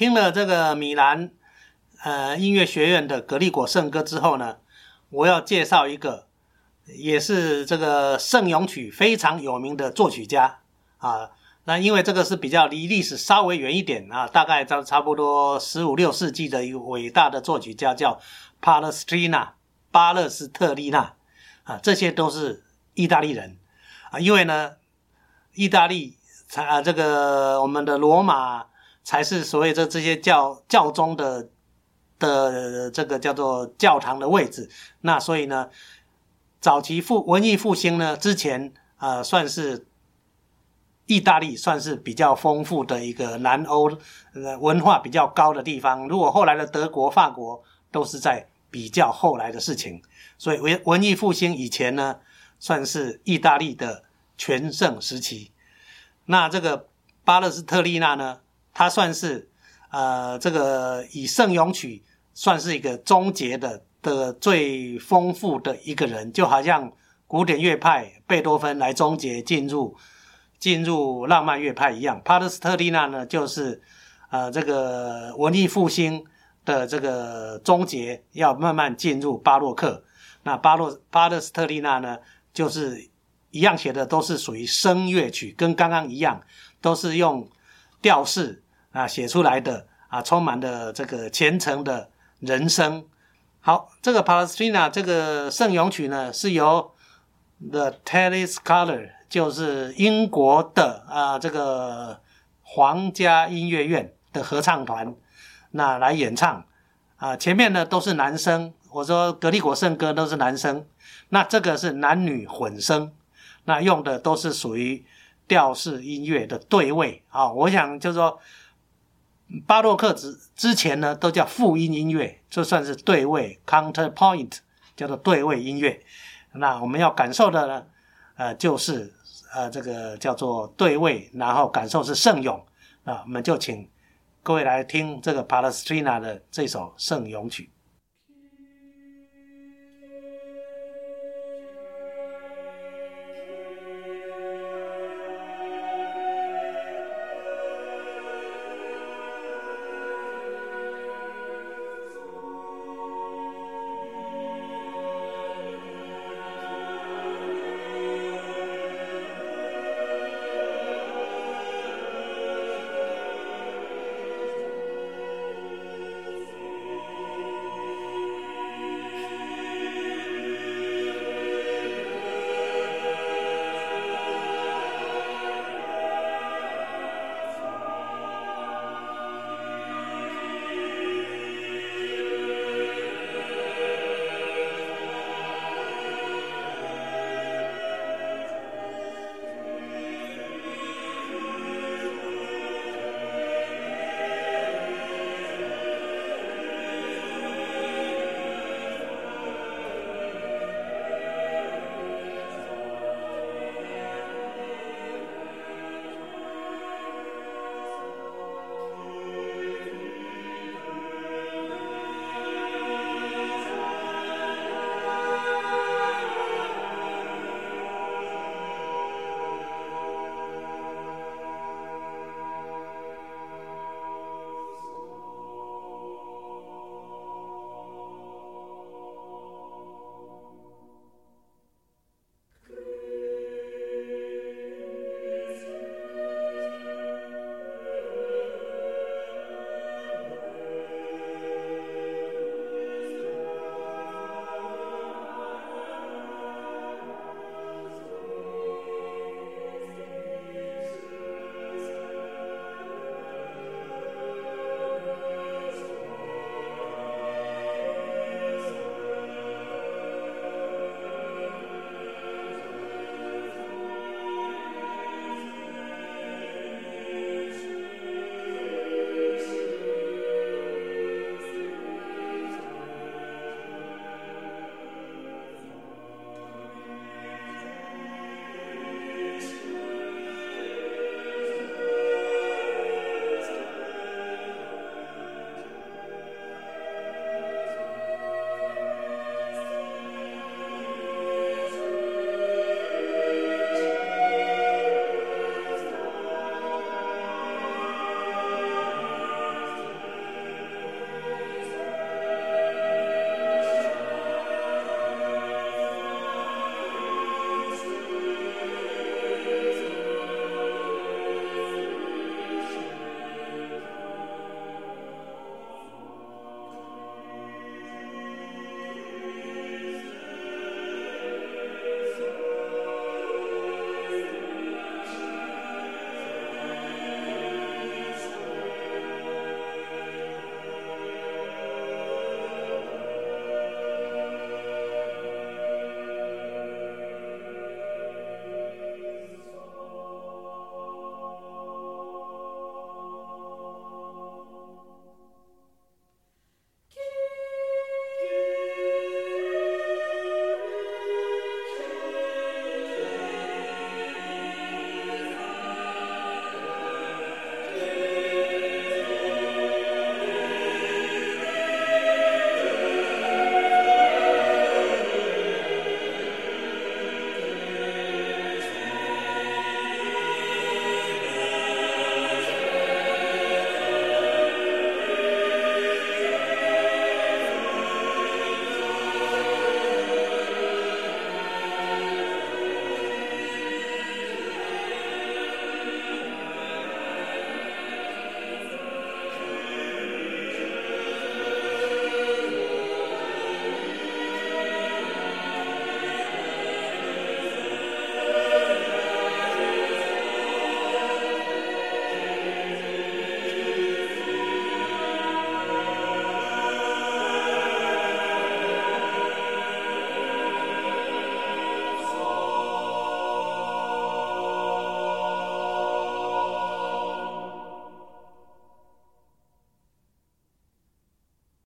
听了这个米兰呃音乐学院的格利果圣歌之后呢，我要介绍一个也是这个圣咏曲非常有名的作曲家啊。那因为这个是比较离历史稍微远一点啊，大概在差不多十五六世纪的一个伟大的作曲家叫帕勒斯蒂纳巴勒斯特利纳啊，这些都是意大利人啊。因为呢，意大利才啊这个我们的罗马才是所谓这这些教教宗的的这个叫做教堂的位置。那所以呢，早期复文艺复兴呢之前啊算是。意大利算是比较丰富的一个南欧呃文化比较高的地方。如果后来的德国、法国都是在比较后来的事情，所以文文艺复兴以前呢，算是意大利的全盛时期。那这个巴勒斯特利纳呢，他算是呃这个以圣咏曲算是一个终结的的最丰富的一个人，就好像古典乐派贝多芬来终结进入。进入浪漫乐派一样，帕勒斯特利纳呢，就是呃这个文艺复兴的这个终结，要慢慢进入巴洛克。那巴洛帕勒斯特利纳呢，就是一样写的都是属于声乐曲，跟刚刚一样，都是用调式啊写出来的啊，充满了这个虔诚的人生。好，这个帕勒斯蒂纳这个圣咏曲呢，是由 The t e l l y s c o l o r。就是英国的啊，这个皇家音乐院的合唱团，那来演唱啊，前面呢都是男生，我说格里果圣歌都是男生，那这个是男女混声，那用的都是属于调式音乐的对位啊，我想就是说巴洛克之之前呢都叫复音音乐，这算是对位 （counterpoint），叫做对位音乐。那我们要感受的呢，呃，就是。呃，这个叫做对位，然后感受是圣咏啊，我们就请各位来听这个 Palestrina 的这首圣咏曲。